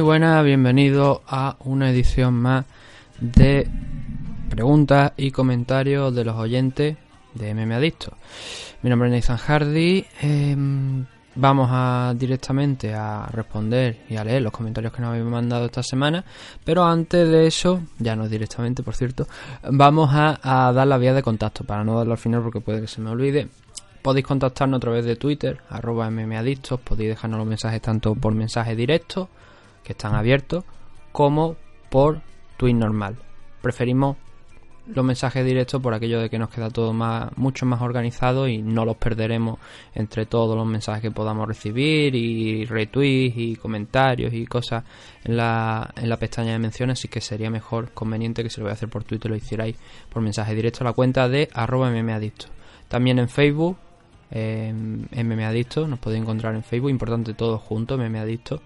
buenas, bienvenidos a una edición más de preguntas y comentarios de los oyentes de MM Adicto. Mi nombre es Nathan Hardy. em, vamos a directamente a responder y a leer los comentarios que nos habéis mandado esta semana. Pero antes de eso, ya no directamente, por cierto, vamos a, a dar la vía de contacto para no darlo al final porque puede que se me olvide. Podéis contactarnos a través de Twitter, arroba mmadictos, podéis dejarnos los mensajes tanto por mensaje directo, que están abiertos, como por tweet normal. Preferimos los mensajes directos por aquello de que nos queda todo más, mucho más organizado y no los perderemos entre todos los mensajes que podamos recibir y retweets y comentarios y cosas en la, en la pestaña de menciones, así que sería mejor, conveniente que si lo voy a hacer por Twitter lo hicierais por mensaje directo a la cuenta de arroba mmadicto. También en Facebook, eh, mmadicto, nos podéis encontrar en Facebook, importante todo junto, mmadicto.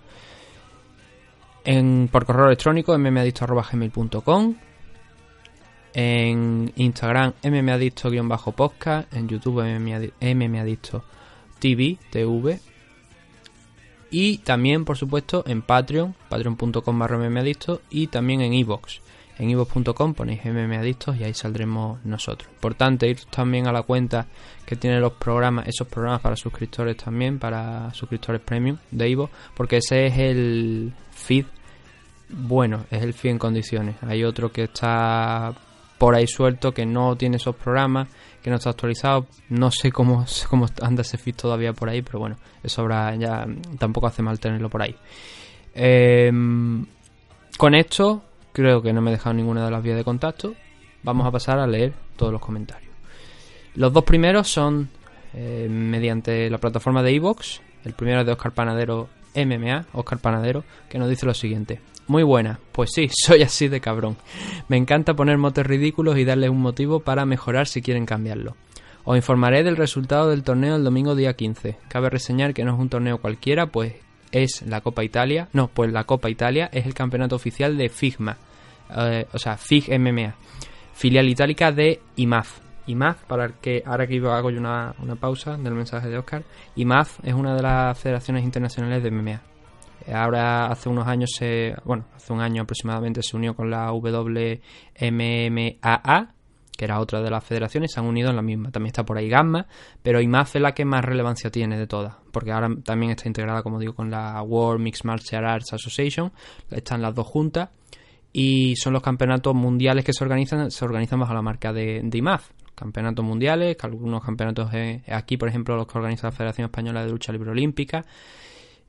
En, por correo electrónico mmadicto.gmail.com en Instagram mmadicto-podcast, en YouTube mmadicto TV, y también por supuesto en Patreon, patreon.com barra y también en iVoox. En iVoox.com ponéis mmadictos y ahí saldremos nosotros. Importante ir también a la cuenta que tiene los programas, esos programas para suscriptores también, para suscriptores premium de iVoox, porque ese es el feed bueno, es el feed en condiciones. Hay otro que está por ahí suelto que no tiene esos programas, que no está actualizado. No sé cómo, cómo anda ese feed todavía por ahí, pero bueno, eso habrá ya tampoco hace mal tenerlo por ahí. Eh, con esto, creo que no me he dejado ninguna de las vías de contacto. Vamos a pasar a leer todos los comentarios. Los dos primeros son eh, mediante la plataforma de iVoox. El primero es de Oscar Panadero MMA, Oscar Panadero, que nos dice lo siguiente. Muy buena, pues sí, soy así de cabrón. Me encanta poner motes ridículos y darles un motivo para mejorar si quieren cambiarlo. Os informaré del resultado del torneo el domingo día 15. Cabe reseñar que no es un torneo cualquiera, pues es la Copa Italia. No, pues la Copa Italia es el campeonato oficial de Figma. Eh, o sea, FIG MMA. Filial itálica de IMAF. IMAF, para que ahora que hago yo una, una pausa del mensaje de Oscar, IMAF es una de las federaciones internacionales de MMA. Ahora hace unos años se, bueno, hace un año aproximadamente se unió con la WMMAA, que era otra de las federaciones, se han unido en la misma. También está por ahí Gamma, pero IMAF es la que más relevancia tiene de todas, porque ahora también está integrada, como digo, con la World Mixed Martial Arts Association, están las dos juntas y son los campeonatos mundiales que se organizan, se organizan bajo la marca de, IMAF. Campeonatos mundiales, algunos campeonatos aquí, por ejemplo, los que organiza la Federación Española de Lucha Libre Olímpica,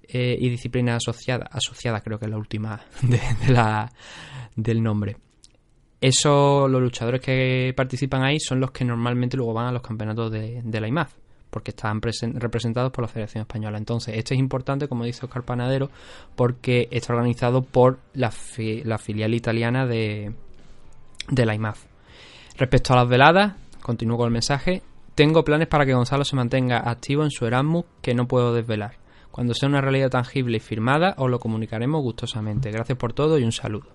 eh, y disciplina asociada, asociada creo que es la última de la, del nombre. Eso, los luchadores que participan ahí son los que normalmente luego van a los campeonatos de, la IMAF, porque están representados por la Federación Española. Entonces, este es importante, como dice Oscar Panadero, porque está organizado por la, fi la filial italiana de la IMAF. Respecto a las veladas, continúo con el mensaje. Tengo planes para que Gonzalo se mantenga activo en su Erasmus que no puedo desvelar. Cuando sea una realidad tangible y firmada, os lo comunicaremos gustosamente. Gracias por todo y un saludo.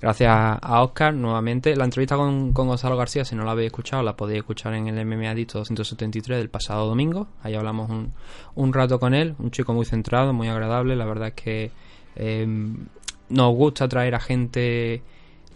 Gracias a Oscar nuevamente. La entrevista con, con, Gonzalo García, si no la habéis escuchado, la podéis escuchar en el MMA Dicto 273 del pasado domingo. Ahí hablamos un, un, rato con él. Un chico muy centrado, muy agradable. La verdad es que eh, nos gusta traer a gente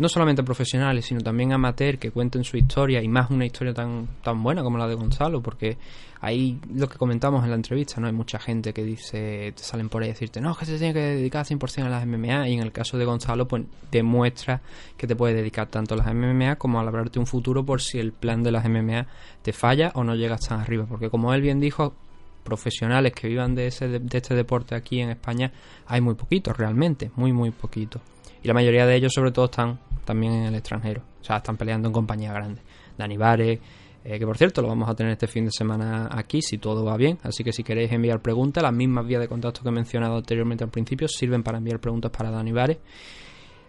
no solamente profesionales, sino también amateur que cuenten su historia y más una historia tan, tan buena como la de Gonzalo, porque ahí lo que comentamos en la entrevista, ¿no? Hay mucha gente que dice, te salen por ahí a decirte, no, es que se tiene que dedicar 100% a las MMA y en el caso de Gonzalo, pues demuestra que te puedes dedicar tanto a las MMA como a labrarte un futuro por si el plan de las MMA te falla o no llegas tan arriba, porque como él bien dijo, profesionales que vivan de, ese, de este deporte aquí en España hay muy poquitos realmente, muy muy poquitos. Y la mayoría de ellos sobre todo están también en el extranjero. O sea, están peleando en compañías grandes. Dani Vare, eh, que por cierto lo vamos a tener este fin de semana aquí si todo va bien. Así que si queréis enviar preguntas, las mismas vías de contacto que he mencionado anteriormente al principio sirven para enviar preguntas para Dani Vare.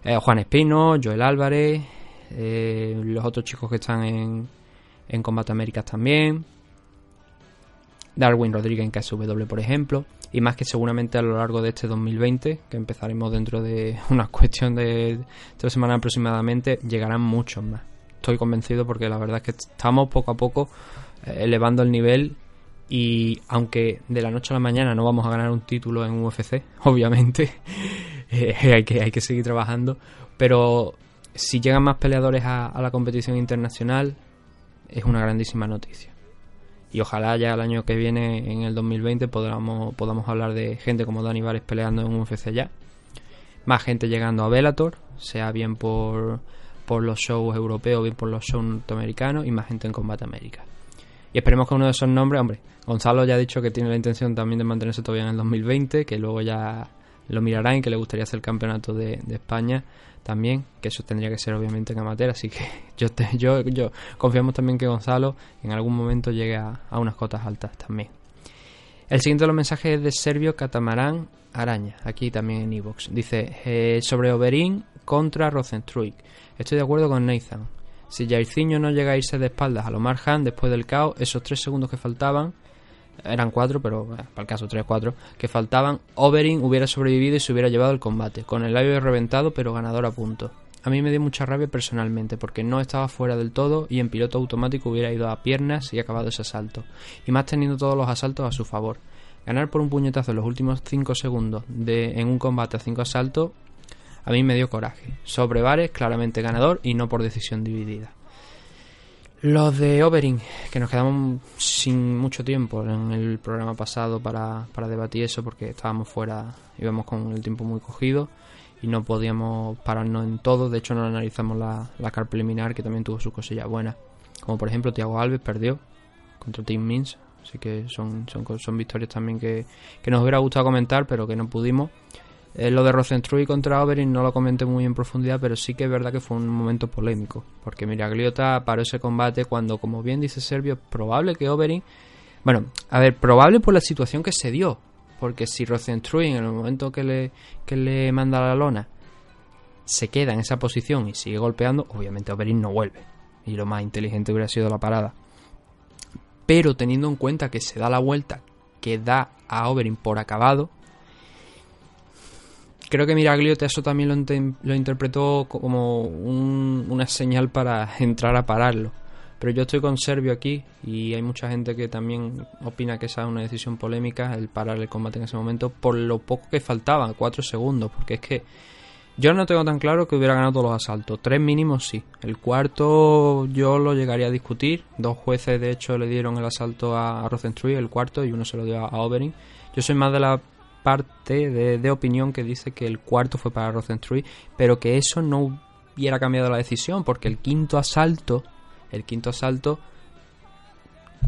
Eh, Juan Espino, Joel Álvarez, eh, los otros chicos que están en, en Combate Américas también. Darwin Rodríguez en KSW, por ejemplo, y más que seguramente a lo largo de este 2020, que empezaremos dentro de una cuestión de tres semanas aproximadamente, llegarán muchos más. Estoy convencido porque la verdad es que estamos poco a poco eh, elevando el nivel y aunque de la noche a la mañana no vamos a ganar un título en UFC, obviamente, eh, hay, que, hay que seguir trabajando. Pero si llegan más peleadores a, la competición internacional, es una grandísima noticia. Y ojalá ya el año que viene, en el 2020, podamos, podamos hablar de gente como Dani Vares peleando en UFC ya. Más gente llegando a Bellator, sea bien por, por los shows europeos, bien por los shows norteamericanos, y más gente en Combate América. Y esperemos que uno de esos nombres, hombre, Gonzalo ya ha dicho que tiene la intención también de mantenerse todavía en el 2020, que luego ya lo mirará y que le gustaría hacer el campeonato de, España también, que eso tendría que ser obviamente en amateur, así que yo, yo, yo confiamos también que Gonzalo en algún momento llegue a, unas cotas altas también. El siguiente de los mensajes es de Servio Catamarán Araña, aquí también en Evox. Dice, eh, sobre Oberín contra Rosenstruik. Estoy de acuerdo con Nathan. Si Jairzinho no llega a irse de espaldas a Lomar Han después del caos, esos tres segundos que faltaban eran cuatro, pero para el caso tres, cuatro, que faltaban, Oberyn hubiera sobrevivido y se hubiera llevado el combate, con el labio reventado pero ganador a punto. A mí me dio mucha rabia personalmente, porque no estaba fuera del todo y en piloto automático hubiera ido a piernas y acabado ese asalto, y más teniendo todos los asaltos a su favor. Ganar por un puñetazo en los últimos cinco segundos de, en un combate a cinco asaltos, a mí me dio coraje. Sobre Vares, claramente ganador y no por decisión dividida. Los de Overing, que nos quedamos sin mucho tiempo en el programa pasado para, para debatir eso porque estábamos fuera, íbamos con el tiempo muy cogido y no podíamos pararnos en todo. De hecho, no analizamos la, la car preliminar que también tuvo sus cosillas buenas. Como por ejemplo, Thiago Alves perdió contra Team Mins. Así que son, son, son victorias también que, que nos hubiera gustado comentar, pero que no pudimos. Eh, lo de Rosenstruy contra Oberyn no lo comenté muy en profundidad, pero sí que es verdad que fue un momento polémico. Porque Miragliota paró ese combate cuando, como bien dice Servio, probable que Oberyn. Bueno, a ver, probable por la situación que se dio. Porque si Rosenstruy en el momento que le, que le manda la lona se queda en esa posición y sigue golpeando, obviamente Oberyn no vuelve. Y lo más inteligente hubiera sido la parada. Pero teniendo en cuenta que se da la vuelta que da a Oberyn por acabado, creo que Miragliota eso también lo, interpretó como una señal para entrar a pararlo. Pero yo estoy con Servio aquí y hay mucha gente que también opina que esa es una decisión polémica, el parar el combate en ese momento, por lo poco que faltaba, cuatro segundos, porque es que yo no tengo tan claro que hubiera ganado todos los asaltos. Tres mínimos sí. El cuarto yo lo llegaría a discutir. Dos jueces de hecho le dieron el asalto a, Rosenstruy, el cuarto, y uno se lo dio a, a. Yo soy más de la parte de, opinión que dice que el cuarto fue para Rosenstruy, pero que eso no hubiera cambiado la decisión, porque el quinto asalto, el quinto asalto,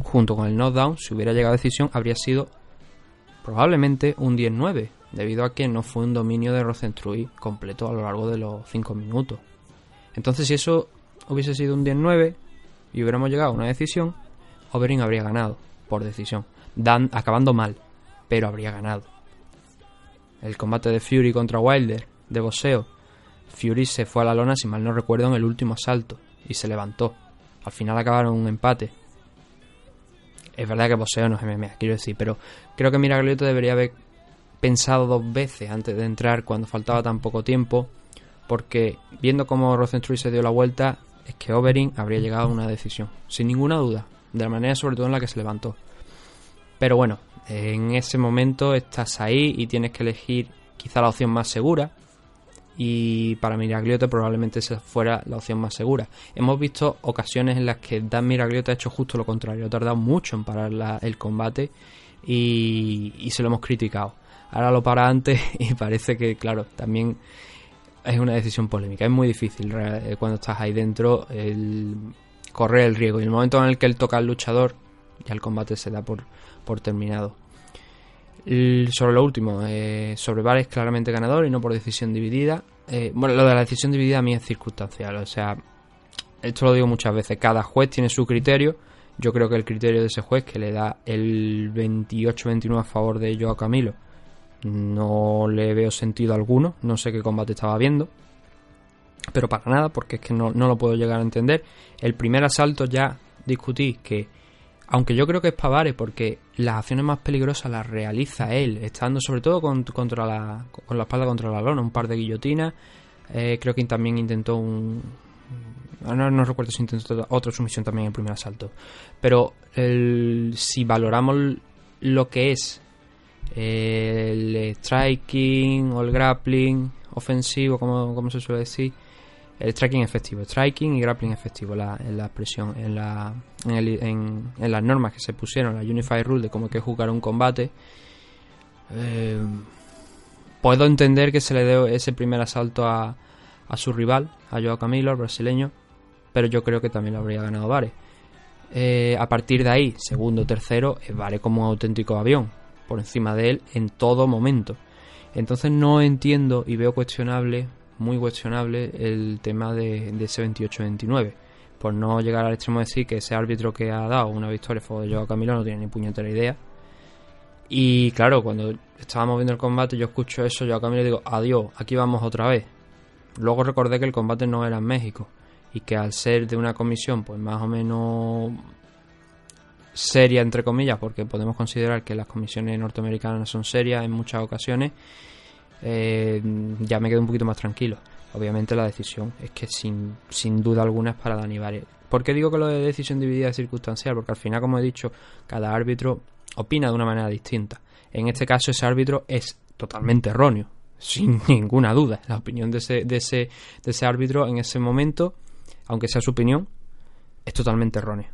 junto con el knockdown, si hubiera llegado a decisión, habría sido probablemente un 10-9, debido a que no fue un dominio de Rosenstruy completo a lo largo de los 5 minutos. Entonces, si eso hubiese sido un 10-9 y hubiéramos llegado a una decisión, Overing habría ganado por decisión, dan, acabando mal, pero habría ganado el combate de Fury contra Wilder, de boxeo. Fury se fue a la lona, si mal no recuerdo, en el último asalto y se levantó. Al final acabaron un empate. Es verdad que boxeo no es MMA, quiero decir, pero creo que Miraglioto debería haber pensado dos veces antes de entrar cuando faltaba tan poco tiempo, porque viendo cómo Rosenstruy se dio la vuelta, es que Overing habría llegado a una decisión, sin ninguna duda, de la manera sobre todo en la que se levantó. Pero bueno, en ese momento estás ahí y tienes que elegir quizá la opción más segura. Y para Miragliota probablemente esa fuera la opción más segura. Hemos visto ocasiones en las que Dan Miragliota ha hecho justo lo contrario. Ha tardado mucho en parar el combate y, se lo hemos criticado. Ahora lo para antes y parece que, claro, también es una decisión polémica. Es muy difícil eh, cuando estás ahí dentro correr el riesgo. Y el momento en el que él toca al luchador, ya el combate se da por, por terminado. sobre lo último, eh, sobre Bar es claramente ganador y no por decisión dividida. Eh, bueno, lo de la decisión dividida a mí es circunstancial, o sea, esto lo digo muchas veces, cada juez tiene su criterio. Yo creo que el criterio de ese juez que le da el 28-29 a favor de Joao Camilo no le veo sentido alguno, no sé qué combate estaba viendo, pero para nada, porque es que no, no lo puedo llegar a entender. El primer asalto ya discutí que aunque yo creo que es Pavare porque las acciones más peligrosas las realiza él, estando sobre todo con, contra la, con la espalda contra la lona, un par de guillotinas. Eh, creo que también intentó un. No, no recuerdo si intentó otra sumisión también en el primer asalto. Pero si valoramos lo que es el striking o el grappling ofensivo, como se suele decir, el striking efectivo, striking y grappling efectivo, en la expresión, en, la, en, las normas que se pusieron, la Unified Rule de cómo que jugar un combate. Eh, puedo entender que se le dé ese primer asalto a, su rival, a Joao Camilo, brasileño, pero yo creo que también lo habría ganado Vare. Eh, a partir de ahí, segundo, tercero, eh, Vare como un auténtico avión, por encima de él en todo momento. Entonces no entiendo y veo cuestionable, muy cuestionable, el tema de, ese 28-29. Por no llegar al extremo de decir que ese árbitro que ha dado una victoria fue Joao Camilo no tiene ni puñetera idea. Y claro, cuando estábamos viendo el combate, yo escucho eso, yo a Camilo digo, adiós, aquí vamos otra vez. Luego recordé que el combate no era en México y que al ser de una comisión pues más o menos seria entre comillas porque podemos considerar que las comisiones norteamericanas son serias en muchas ocasiones eh, ya me quedo un poquito más tranquilo obviamente la decisión es que sin, sin duda alguna es para Dani Valle ¿por qué digo que lo de decisión dividida es circunstancial? porque al final como he dicho cada árbitro opina de una manera distinta en este caso ese árbitro es totalmente erróneo sin ninguna duda. La opinión de ese, de ese, de ese árbitro en ese momento, aunque sea su opinión, es totalmente errónea.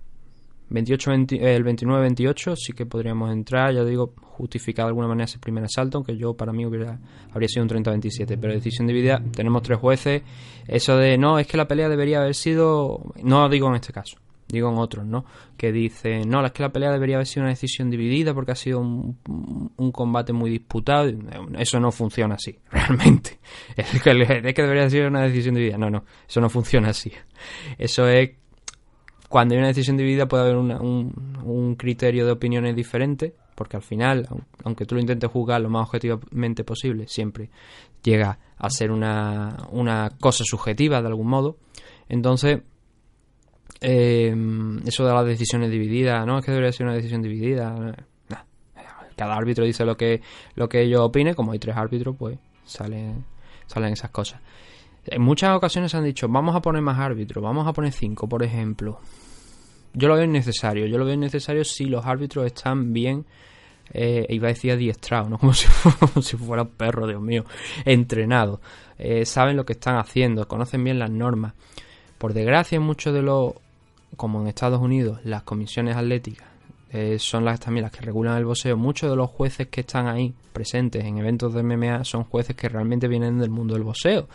28, el 29-28 sí que podríamos entrar, ya digo, justificar de alguna manera ese primer asalto, aunque yo para mí hubiera, habría sido un 30-27, pero decisión dividida, tenemos tres jueces, eso de no, es que la pelea debería haber sido, no digo en este caso, digo en otros, ¿no? Que dicen, no, es que la pelea debería haber sido una decisión dividida porque ha sido un, combate muy disputado. Eso no funciona así, realmente. Es que, es que debería ser una decisión dividida. No, no, eso no funciona así. Eso es, cuando hay una decisión dividida puede haber un, un criterio de opiniones diferente, porque al final, aunque tú lo intentes juzgar lo más objetivamente posible, siempre llega a ser una, una cosa subjetiva de algún modo. Entonces, eh, eso de las decisiones divididas, ¿no? Es que debería ser una decisión dividida. Cada árbitro dice lo que, lo que ellos opine, como hay tres árbitros, pues salen, salen esas cosas. En muchas ocasiones han dicho, vamos a poner más árbitros, vamos a poner cinco, por ejemplo. Yo lo veo innecesario, yo lo veo innecesario si los árbitros están bien, eh, iba a decir adiestrados, ¿no? Como si, si fuera un perro, Dios mío, entrenados. Eh, saben lo que están haciendo, conocen bien las normas. Por desgracia, muchos de los como en Estados Unidos las comisiones atléticas eh, son las también las que regulan el boxeo, muchos de los jueces que están ahí presentes en eventos de MMA son jueces que realmente vienen del mundo del boxeo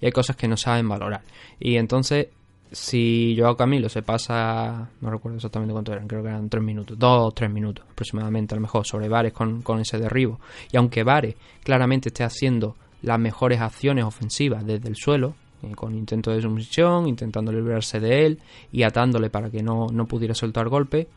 y hay cosas que no saben valorar. Y entonces, si Joao Camilo se pasa, no recuerdo exactamente cuánto eran, creo que eran tres minutos, dos o tres minutos aproximadamente, a lo mejor, sobre Vares con, con ese derribo, y aunque Vares claramente esté haciendo las mejores acciones ofensivas desde el suelo, eh, con intento de sumisión, intentando librarse de él y atándole para que no, pudiera soltar golpe.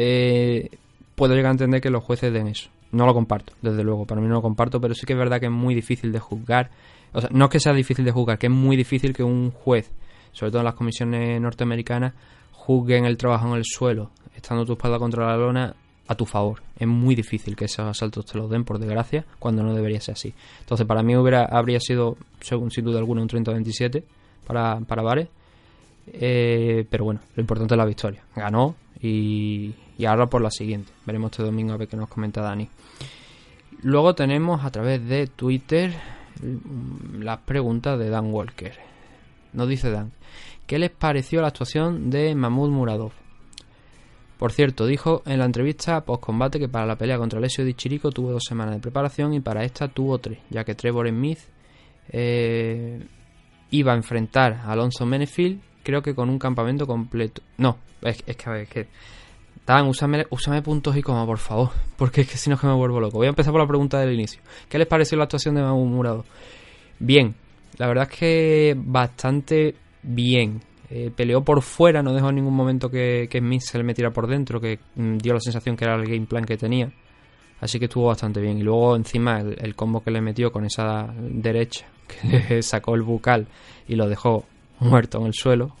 Eh, puedo llegar a entender que los jueces den eso. No lo comparto, desde luego, para mí no lo comparto, pero sí que es verdad que es muy difícil de juzgar. O sea, no es que sea difícil de juzgar, que es muy difícil que un juez, sobre todo en las comisiones norteamericanas, juzguen el trabajo en el suelo, estando tu espalda contra la lona, a tu favor. Es muy difícil que esos asaltos te los den, por desgracia, cuando no debería ser así. Entonces, para mí hubiera, habría sido, según sin duda alguna, un 30-27 para, para Vares. Eh, pero bueno, lo importante es la victoria. Ganó y, y ahora por la siguiente. Veremos este domingo a ver qué nos comenta Dani. Luego tenemos a través de Twitter las preguntas de Dan Walker. Nos dice Dan, ¿qué les pareció la actuación de Mahmoud Muradov? Por cierto, dijo en la entrevista post-combate que para la pelea contra Alessio Di Chirico tuvo dos semanas de preparación y para esta tuvo tres, ya que Trevor Smith eh, iba a enfrentar a Alonso Menefield, creo que con un campamento completo. No, es, que a ver, es que. Dan, úsame, puntos y coma, por favor, porque es que si no es que me vuelvo loco. Voy a empezar por la pregunta del inicio. ¿Qué les pareció la actuación de Mamu Murado? Bien, la verdad es que bastante bien. Eh, peleó por fuera, no dejó en ningún momento que, que Smith se le metiera por dentro, que mm, dio la sensación que era el game plan que tenía. Así que estuvo bastante bien. Y luego encima el, combo que le metió con esa derecha, que sacó el bucal y lo dejó muerto en el suelo.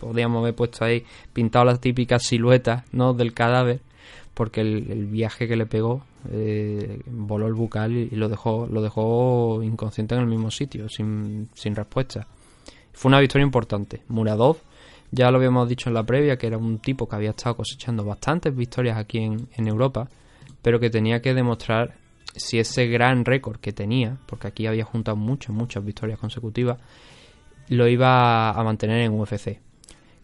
Podríamos haber puesto ahí, pintado las típicas siluetas ¿no? del cadáver, porque el, viaje que le pegó eh, voló el bucal y, lo dejó lo dejó inconsciente en el mismo sitio, sin, sin respuesta. Fue una victoria importante. Muradov, ya lo habíamos dicho en la previa, que era un tipo que había estado cosechando bastantes victorias aquí en, Europa, pero que tenía que demostrar si ese gran récord que tenía, porque aquí había juntado muchas, muchas victorias consecutivas, lo iba a mantener en UFC.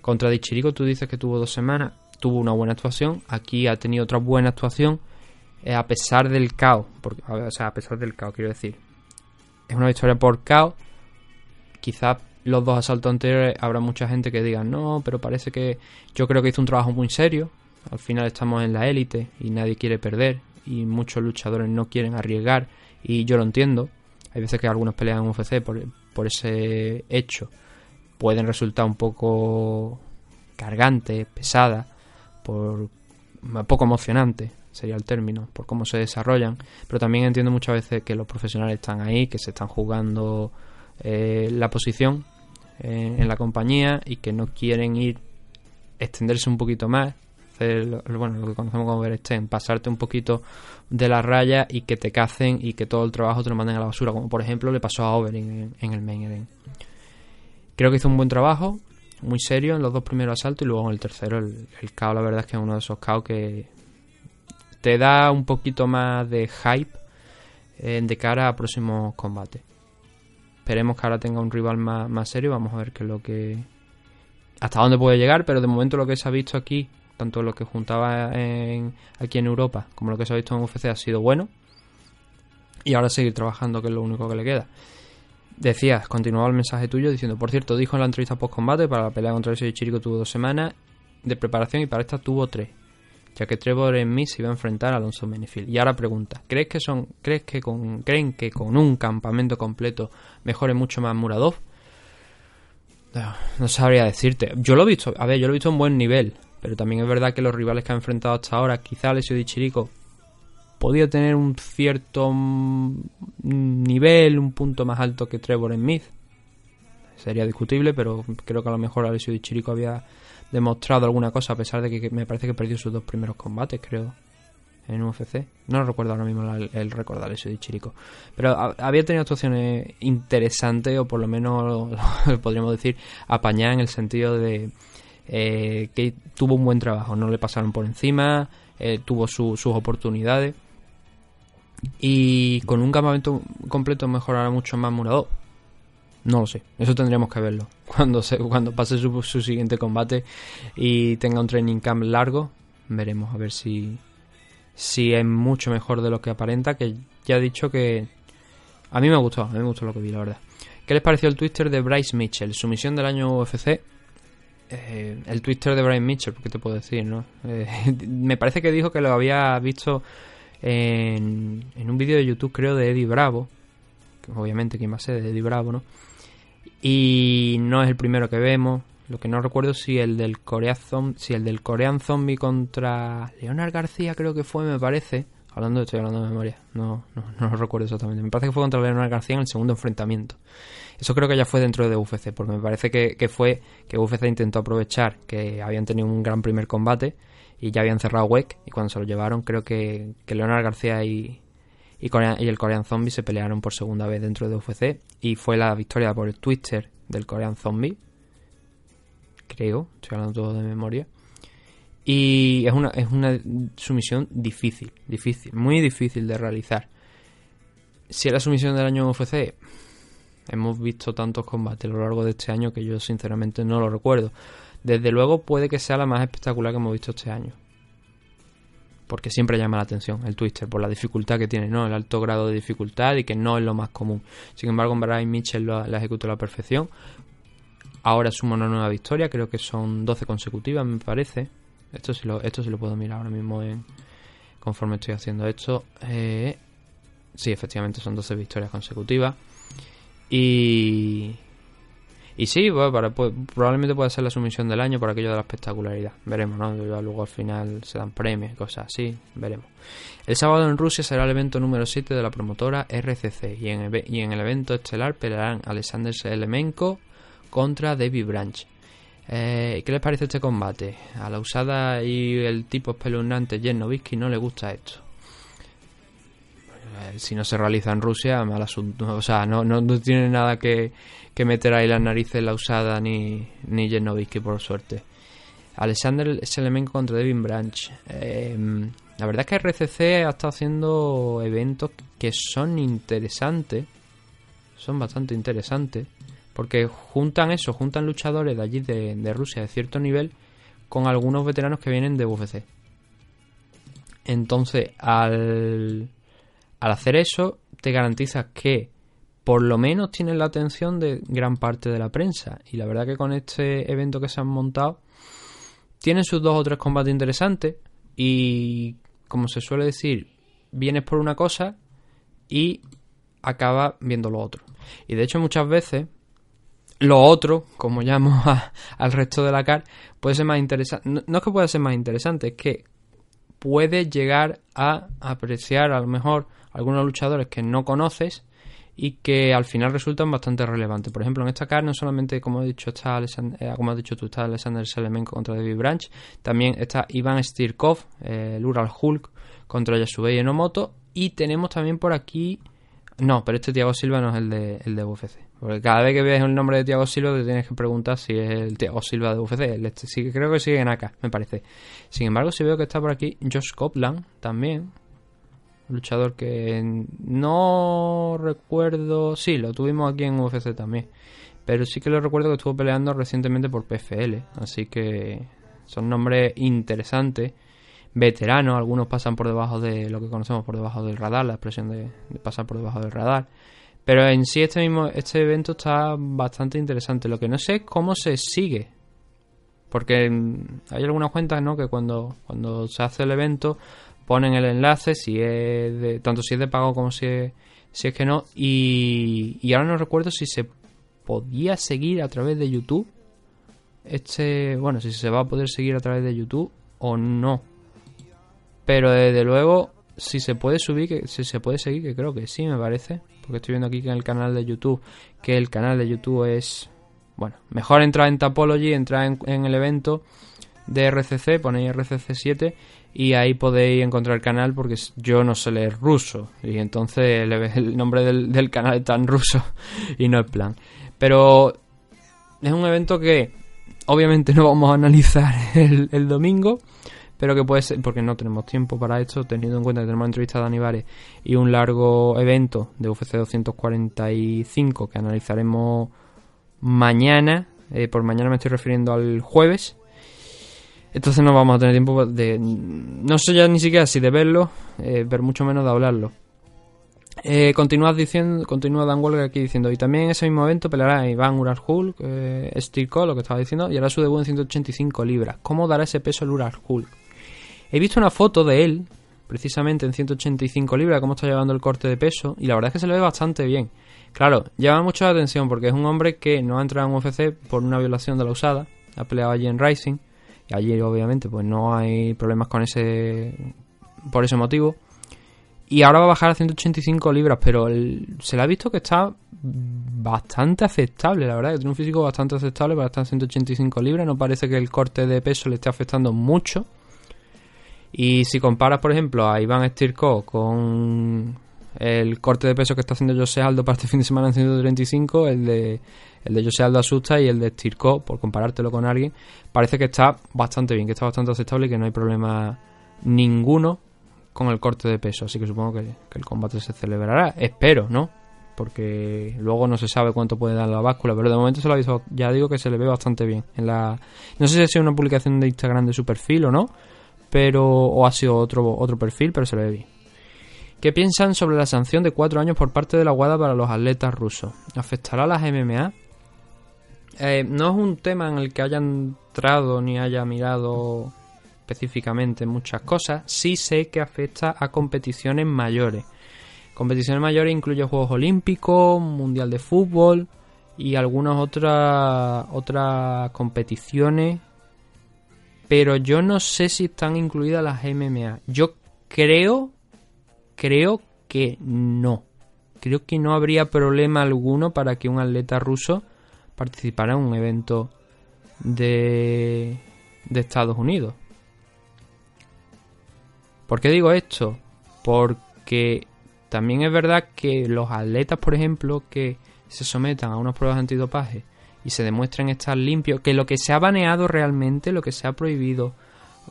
Contra Dichirico tú dices que tuvo dos semanas, tuvo una buena actuación, aquí ha tenido otra buena actuación, eh, a pesar del caos, porque, o sea, a pesar del caos, quiero decir. Es una victoria por caos, quizás los dos asaltos anteriores habrá mucha gente que diga, no, pero parece que yo creo que hizo un trabajo muy serio, al final estamos en la élite y nadie quiere perder y muchos luchadores no quieren arriesgar y yo lo entiendo. Hay veces que algunos pelean en UFC por, por ese hecho pueden resultar un poco cargantes, pesadas, por poco emocionante sería el término, por cómo se desarrollan, pero también entiendo muchas veces que los profesionales están ahí, que se están jugando eh, la posición eh, en la compañía y que no quieren ir extenderse un poquito más bueno, lo que conocemos como Berestein, pasarte un poquito de la raya y que te cacen y que todo el trabajo te lo manden a la basura, como por ejemplo le pasó a Overing en, el main event. Creo que hizo un buen trabajo, muy serio en los dos primeros asaltos y luego en el tercero el, el KO la verdad es que es uno de esos KO que te da un poquito más de hype eh, de cara a próximos combates. Esperemos que ahora tenga un rival más, más serio, vamos a ver qué es lo que hasta dónde puede llegar, pero de momento lo que se ha visto aquí tanto lo que juntaba aquí en Europa como lo que se ha visto en UFC ha sido bueno. Y ahora seguir trabajando, que es lo único que le queda. Decías, continuaba el mensaje tuyo diciendo, por cierto, dijo en la entrevista post combate para la pelea contra el Chirico tuvo dos semanas de preparación y para esta tuvo tres, ya que Trevor en mí se iba a enfrentar a Alonso Benefield. Y ahora pregunta, ¿crees que son, crees que con, creen que con un campamento completo mejore mucho más Muradov? No sabría decirte. Yo lo he visto, a ver, yo lo he visto en buen nivel. Pero también es verdad que los rivales que ha enfrentado hasta ahora, quizá Alessio Di Chirico podía tener un cierto nivel, un punto más alto que Trevor Smith. Sería discutible, pero creo que a lo mejor Alessio Di Chirico había demostrado alguna cosa, a pesar de que me parece que perdió sus dos primeros combates, creo, en UFC. No recuerdo ahora mismo el, récord de Alessio Di Chirico. Pero había tenido actuaciones interesantes, o por lo menos podríamos decir apañadas en el sentido de eh, que tuvo un buen trabajo, no le pasaron por encima, eh, tuvo sus oportunidades y con un campamento completo mejorará mucho más Muradov. No lo sé, eso tendríamos que verlo cuando se, cuando pase su, su siguiente combate y tenga un training camp largo, veremos a ver si si es mucho mejor de lo que aparenta, que ya he dicho que a mí me gustó, a mí me gustó lo que vi, la verdad. ¿Qué les pareció el Twitter de Bryce Mitchell? Su misión del año UFC eh, el Twitter de Brian Mitchell, ¿qué te puedo decir? no eh, Me parece que dijo que lo había visto en, un vídeo de YouTube, creo, de Eddie Bravo. Que obviamente, ¿quién va a ser? De Eddie Bravo, ¿no? Y no es el primero que vemos. Lo que no recuerdo si el del Korean Zombie, si el del Korean Zombie contra Leonard García creo que fue, me parece. Hablando, estoy hablando de memoria. No, no, no lo recuerdo exactamente. Me parece que fue contra Leonard García en el segundo enfrentamiento. Eso creo que ya fue dentro de UFC, porque me parece que, fue que UFC intentó aprovechar que habían tenido un gran primer combate y ya habían cerrado WEC y cuando se lo llevaron creo que, que Leonard García y, y, y el Korean Zombie se pelearon por segunda vez dentro de UFC y fue la victoria por el Twitter del Korean Zombie. Creo, estoy hablando todo de memoria. Y es una, es una sumisión difícil, difícil, muy difícil de realizar. Si era sumisión del año UFC, Hemos visto tantos combates a lo largo de este año que yo sinceramente no lo recuerdo. Desde luego puede que sea la más espectacular que hemos visto este año. Porque siempre llama la atención el Twister por la dificultad que tiene, ¿no? El alto grado de dificultad y que no es lo más común. Sin embargo, Brian Mitchell la ejecutó a la perfección. Ahora suma una nueva victoria, creo que son 12 consecutivas, me parece. Esto sí lo, esto sí lo puedo mirar ahora mismo en, conforme estoy haciendo esto. Eh, sí, efectivamente son 12 victorias consecutivas. Y, y sí, pues, probablemente pueda ser la sumisión del año por aquello de la espectacularidad. Veremos, ¿no? Luego al final se dan premios y cosas así. Veremos. El sábado en Rusia será el evento número 7 de la promotora RCC. Y en, el, evento estelar pelearán Alexander Selemenko contra David Branch. Eh, ¿Qué les parece este combate? A la usada y el tipo espeluznante Jen no le gusta esto. Eh, si no se realiza en Rusia, mal asunto. O sea, no, no, tiene nada que, meter ahí las narices la usada ni, ni por suerte. Alexander Selemenko contra Devin Branch. Em, la verdad es que RCC ha estado haciendo eventos que son interesantes, son bastante interesantes, porque juntan eso, juntan luchadores de allí de, Rusia de cierto nivel con algunos veteranos que vienen de UFC. Entonces, al, al hacer eso, te garantizas que por lo menos tienes la atención de gran parte de la prensa. Y la verdad que con este evento que se han montado, tienen sus dos o tres combates interesantes. Y como se suele decir, vienes por una cosa y acabas viendo lo otro. Y de hecho muchas veces lo otro, como llamo al resto de la CAR, puede ser más interesante. No, es que pueda ser más interesante, es que puede llegar a apreciar a lo mejor algunos luchadores que no conoces y que al final resultan bastante relevantes. Por ejemplo, en esta CAR no solamente, como he dicho, está eh, como has dicho tú, está Alexander Selemenko contra David Branch, también está Iván Stirkov, eh, el Ural Hulk contra Yasubei Enomoto y tenemos también por aquí... No, pero este Tiago Silva no es el de, el de UFC. Porque cada vez que ves el nombre de Tiago Silva te tienes que preguntar si es el Tiago Silva de UFC. Este, sí, creo que sigue en acá, me parece. Sin embargo, si veo que está por aquí Josh Copland también. Luchador que no recuerdo... Sí, lo tuvimos aquí en UFC también. Pero sí que lo recuerdo que estuvo peleando recientemente por PFL. Así que son nombres interesantes. Veteranos, algunos pasan por debajo de lo que conocemos por debajo del radar, la expresión de pasar por debajo del radar. Pero en sí este mismo este evento está bastante interesante. Lo que no sé es cómo se sigue. Porque hay algunas cuentas, ¿no? Que cuando, cuando se hace el evento ponen el enlace, si es de, tanto si es de pago como si es, si es que no. Y, ahora no recuerdo si se podía seguir a través de YouTube. Este, bueno, si se va a poder seguir a través de YouTube o no. Pero desde luego, si se puede subir, que si se puede seguir, que creo que sí, me parece porque estoy viendo aquí que en el canal de YouTube, que el canal de YouTube es, bueno, mejor entrar en Tapology, entrar en, el evento de RCC, ponéis RCC7 y ahí podéis encontrar el canal porque yo no sé leer ruso y entonces el, nombre del, canal está en ruso y no es plan. Pero es un evento que obviamente no vamos a analizar el, domingo pero que puede ser, porque no tenemos tiempo para esto, teniendo en cuenta que tenemos entrevista de Aníbal y un largo evento de UFC 245 que analizaremos mañana, eh, por mañana me estoy refiriendo al jueves, entonces no vamos a tener tiempo de, no sé ya ni siquiera si de verlo, eh, pero mucho menos de hablarlo. Eh, continúa diciendo, continúa Dan Walker aquí diciendo, y también en ese mismo evento peleará Iván Ural Hulk, eh, Steve Cole, lo que estaba diciendo, y hará su debut en 185 libras. ¿Cómo dará ese peso el Ural Hulk? He visto una foto de él, precisamente en 185 libras, cómo está llevando el corte de peso, y la verdad es que se le ve bastante bien. Claro, llama mucho la atención porque es un hombre que no ha entrado en UFC por una violación de la usada, ha peleado allí en Rising, allí obviamente pues no hay problemas con ese por ese motivo. Y ahora va a bajar a 185 libras, pero se le ha visto que está bastante aceptable, la verdad, que tiene un físico bastante aceptable para estar en 185 libras, no parece que el corte de peso le esté afectando mucho. Y si comparas, por ejemplo, a Iván Stirko con el corte de peso que está haciendo José Aldo para este fin de semana en 135, el de, el de José Aldo asusta y el de Stirko, por comparártelo con alguien, parece que está bastante bien, que está bastante aceptable y que no hay problema ninguno con el corte de peso. Así que supongo que, el combate se celebrará. Espero, ¿no? Porque luego no se sabe cuánto puede dar la báscula, pero de momento se lo ha visto, ya digo que se le ve bastante bien. En la, no sé si sido una publicación de Instagram de su perfil o no, pero o ha sido otro, otro perfil, pero se le ve bien. ¿Qué piensan sobre la sanción de cuatro años por parte de la WADA para los atletas rusos? ¿Afectará a las MMA? Eh, no es un tema en el que haya entrado ni haya mirado específicamente muchas cosas. Sí sé que afecta a competiciones mayores. Competiciones mayores incluye Juegos Olímpicos, Mundial de Fútbol y algunas otras otras competiciones pero yo no sé si están incluidas las MMA. Yo creo, creo que no. Creo que no habría problema alguno para que un atleta ruso participara en un evento de, de Estados Unidos. ¿Por qué digo esto? Porque también es verdad que los atletas, por ejemplo, que se sometan a unas pruebas antidopaje y se demuestren estar limpios, que lo que se ha baneado realmente, lo que se ha prohibido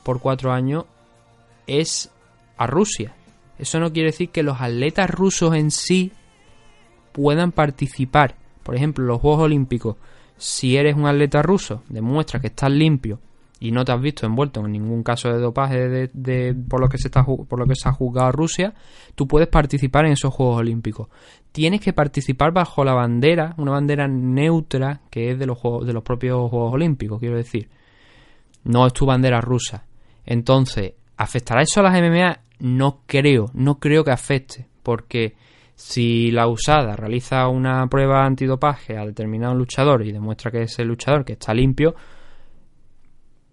por cuatro años, es a Rusia. Eso no quiere decir que los atletas rusos en sí puedan participar. Por ejemplo, los Juegos Olímpicos. Si eres un atleta ruso, demuestra que estás limpio y no te has visto envuelto en ningún caso de dopaje de, por lo que se está por lo que se ha juzgado Rusia, tú puedes participar en esos Juegos Olímpicos. Tienes que participar bajo la bandera, una bandera neutra que es de los juegos, de los propios Juegos Olímpicos, quiero decir. No es tu bandera rusa. Entonces, ¿afectará eso a las MMA? No creo, no creo que afecte, porque si la usada realiza una prueba antidopaje a determinado luchador y demuestra que es el luchador que está limpio,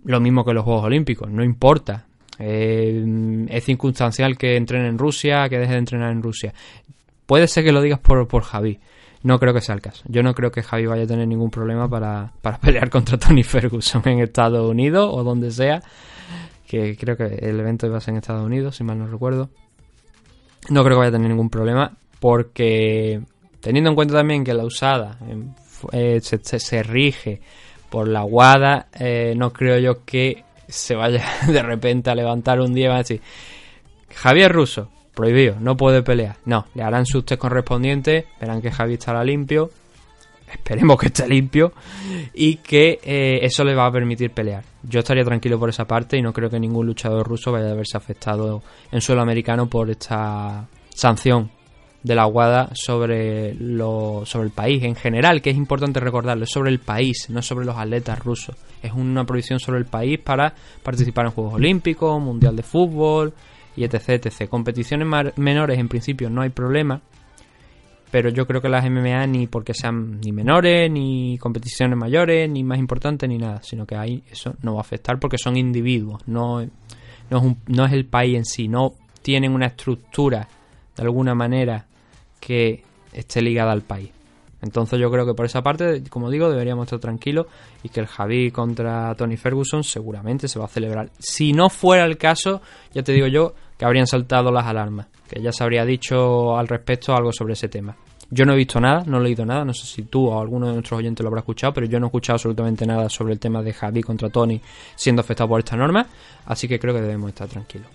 lo mismo que los Juegos Olímpicos, no importa. Eh, es circunstancial que entrene en Rusia, que deje de entrenar en Rusia. Puede ser que lo digas por, por Javi. No creo que sea el caso. Yo no creo que Javi vaya a tener ningún problema para, para pelear contra Tony Ferguson en Estados Unidos o donde sea. Que creo que el evento iba a ser en Estados Unidos, si mal no recuerdo. No creo que vaya a tener ningún problema porque teniendo en cuenta también que la usada eh, se, rige por la guada, eh, no creo yo que se vaya de repente a levantar un día y va a decir Javier Russo, prohibido, no puede pelear. No, le harán sus test correspondientes, verán que Javier estará limpio, esperemos que esté limpio y que eh, eso le va a permitir pelear. Yo estaría tranquilo por esa parte y no creo que ningún luchador ruso vaya a verse afectado en suelo americano por esta sanción de la Guada sobre, lo, sobre el país en general, que es importante recordarlo, es sobre el país, no sobre los atletas rusos. Es una prohibición sobre el país para participar en Juegos Olímpicos, Mundial de Fútbol y etc. etc. Competiciones menores en principio no hay problema, pero yo creo que las MMA ni porque sean ni menores, ni competiciones mayores, ni más importantes, ni nada, sino que ahí eso no va a afectar porque son individuos, no, no, es, es el país en sí, no tienen una estructura de alguna manera que esté ligada al país. Entonces yo creo que por esa parte, como digo, deberíamos estar tranquilos y que el Javi contra Tony Ferguson seguramente se va a celebrar. Si no fuera el caso, ya te digo yo que habrían saltado las alarmas, que ya se habría dicho al respecto algo sobre ese tema. Yo no he visto nada, no he leído nada, no sé si tú o alguno de nuestros oyentes lo habrá escuchado, pero yo no he escuchado absolutamente nada sobre el tema de Javi contra Tony siendo afectado por esta norma, así que creo que debemos estar tranquilos.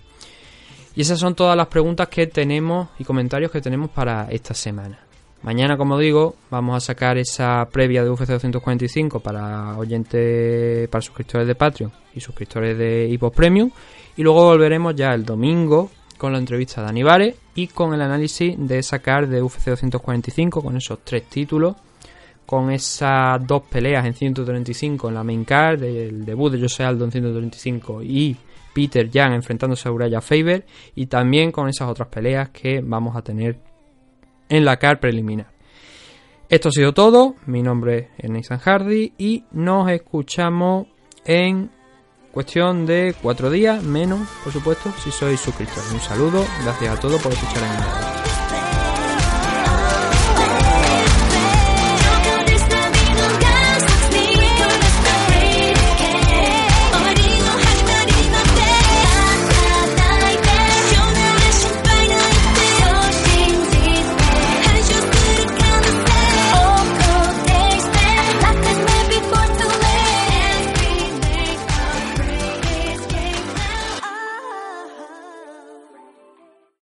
Y esas son todas las preguntas que tenemos y comentarios que tenemos para esta semana. Mañana, como digo, vamos a sacar esa previa de UFC 245 para oyentes, para suscriptores de Patreon y suscriptores de Hipos Premium. Y luego volveremos ya el domingo con la entrevista de Aníbal y con el análisis de sacar de UFC 245 con esos tres títulos, con esas dos peleas en 135 en la main card, el debut de Jose Aldo en 135 y Peter Jan enfrentándose a Uraya Faber y también con esas otras peleas que vamos a tener en la car preliminar. Esto ha sido todo, mi nombre es Nathan Hardy y nos escuchamos en cuestión de cuatro días, menos por supuesto si sois suscriptores. Un saludo, gracias a todos por escuchar en el